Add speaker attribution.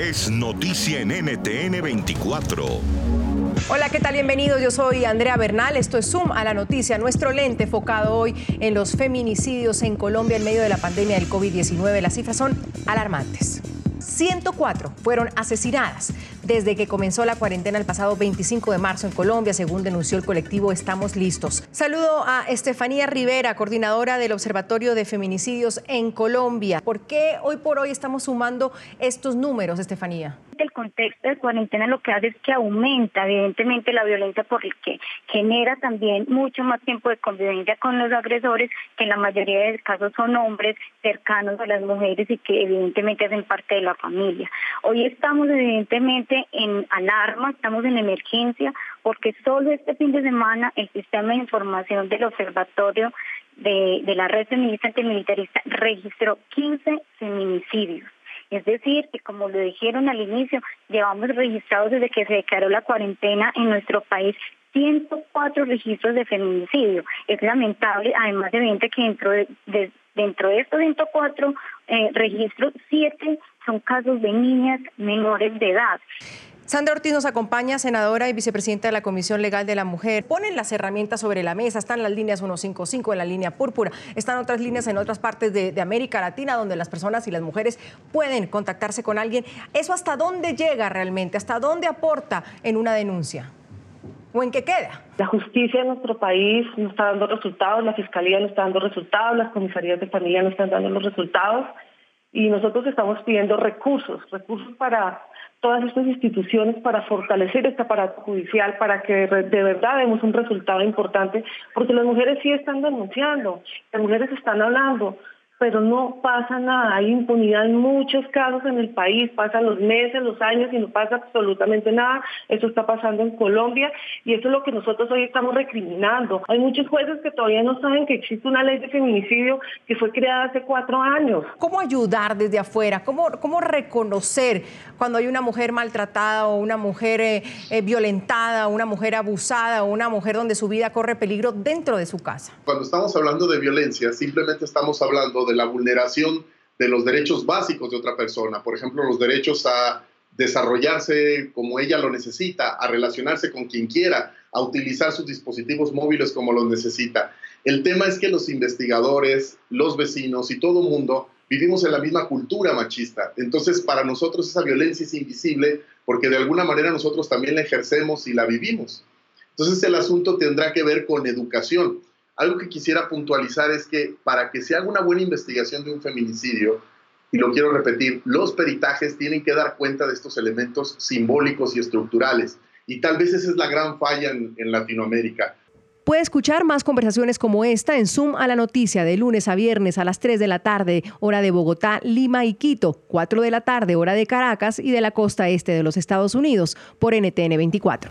Speaker 1: es noticia en NTN 24.
Speaker 2: Hola, ¿qué tal? Bienvenidos. Yo soy Andrea Bernal. Esto es Zoom a la noticia. Nuestro lente enfocado hoy en los feminicidios en Colombia en medio de la pandemia del COVID-19. Las cifras son alarmantes. 104 fueron asesinadas desde que comenzó la cuarentena el pasado 25 de marzo en Colombia, según denunció el colectivo Estamos Listos. Saludo a Estefanía Rivera, coordinadora del Observatorio de Feminicidios en Colombia. ¿Por qué hoy por hoy estamos sumando estos números, Estefanía?
Speaker 3: el contexto de cuarentena lo que hace es que aumenta evidentemente la violencia por el que genera también mucho más tiempo de convivencia con los agresores, que en la mayoría de casos son hombres cercanos a las mujeres y que evidentemente hacen parte de la familia. Hoy estamos evidentemente en alarma, estamos en emergencia, porque solo este fin de semana el sistema de información del observatorio de, de la red feminista antimilitarista registró 15 feminicidios. Es decir, que como lo dijeron al inicio, llevamos registrados desde que se declaró la cuarentena en nuestro país 104 registros de feminicidio. Es lamentable, además evidente que dentro de, dentro de estos 104 eh, registros, 7 son casos de niñas menores de edad.
Speaker 2: Sandra Ortiz nos acompaña, senadora y vicepresidenta de la Comisión Legal de la Mujer. Ponen las herramientas sobre la mesa, están las líneas 155 en la línea púrpura, están otras líneas en otras partes de, América Latina donde las personas y las mujeres pueden contactarse con alguien. ¿Eso hasta dónde llega realmente? ¿Hasta dónde aporta en una denuncia? ¿O en qué queda?
Speaker 4: La justicia en nuestro país no está dando resultados, la fiscalía no está dando resultados, las comisarías de familia no están dando los resultados y nosotros estamos pidiendo recursos, recursos para todas estas instituciones para fortalecer este aparato judicial, para que de verdad demos un resultado importante, porque las mujeres sí están denunciando, las mujeres están hablando, pero no pasa nada. Hay impunidad en muchos casos en el país, pasan los meses, los años y no pasa absolutamente nada. Eso está pasando en Colombia y eso es lo que nosotros hoy estamos recriminando. Hay muchos jueces que todavía no saben que existe una ley de feminicidio que fue creada hace cuatro años.
Speaker 2: ¿Cómo ayudar desde afuera? ¿Cómo, cómo reconocer cuando hay una mujer maltratada o una mujer eh, eh, violentada, una mujer abusada o una mujer donde su vida corre peligro dentro de su casa?
Speaker 5: Cuando estamos hablando de violencia, simplemente estamos hablando de de la vulneración de los derechos básicos de otra persona, por ejemplo, los derechos a desarrollarse como ella lo necesita, a relacionarse con quien quiera, a utilizar sus dispositivos móviles como los necesita. El tema es que los investigadores, los vecinos y todo mundo vivimos en la misma cultura machista. Entonces, para nosotros esa violencia es invisible porque de alguna manera nosotros también la ejercemos y la vivimos. Entonces, el asunto tendrá que ver con educación. Algo que quisiera puntualizar es que para que se haga una buena investigación de un feminicidio, y lo quiero repetir, los peritajes tienen que dar cuenta de estos elementos simbólicos y estructurales. Y tal vez esa es la gran falla en, Latinoamérica.
Speaker 2: Puede escuchar más conversaciones como esta en Zoom a la noticia de lunes a viernes a las 3 de la tarde, hora de Bogotá, Lima y Quito, 4 de la tarde, hora de Caracas y de la costa este de los Estados Unidos, por NTN 24.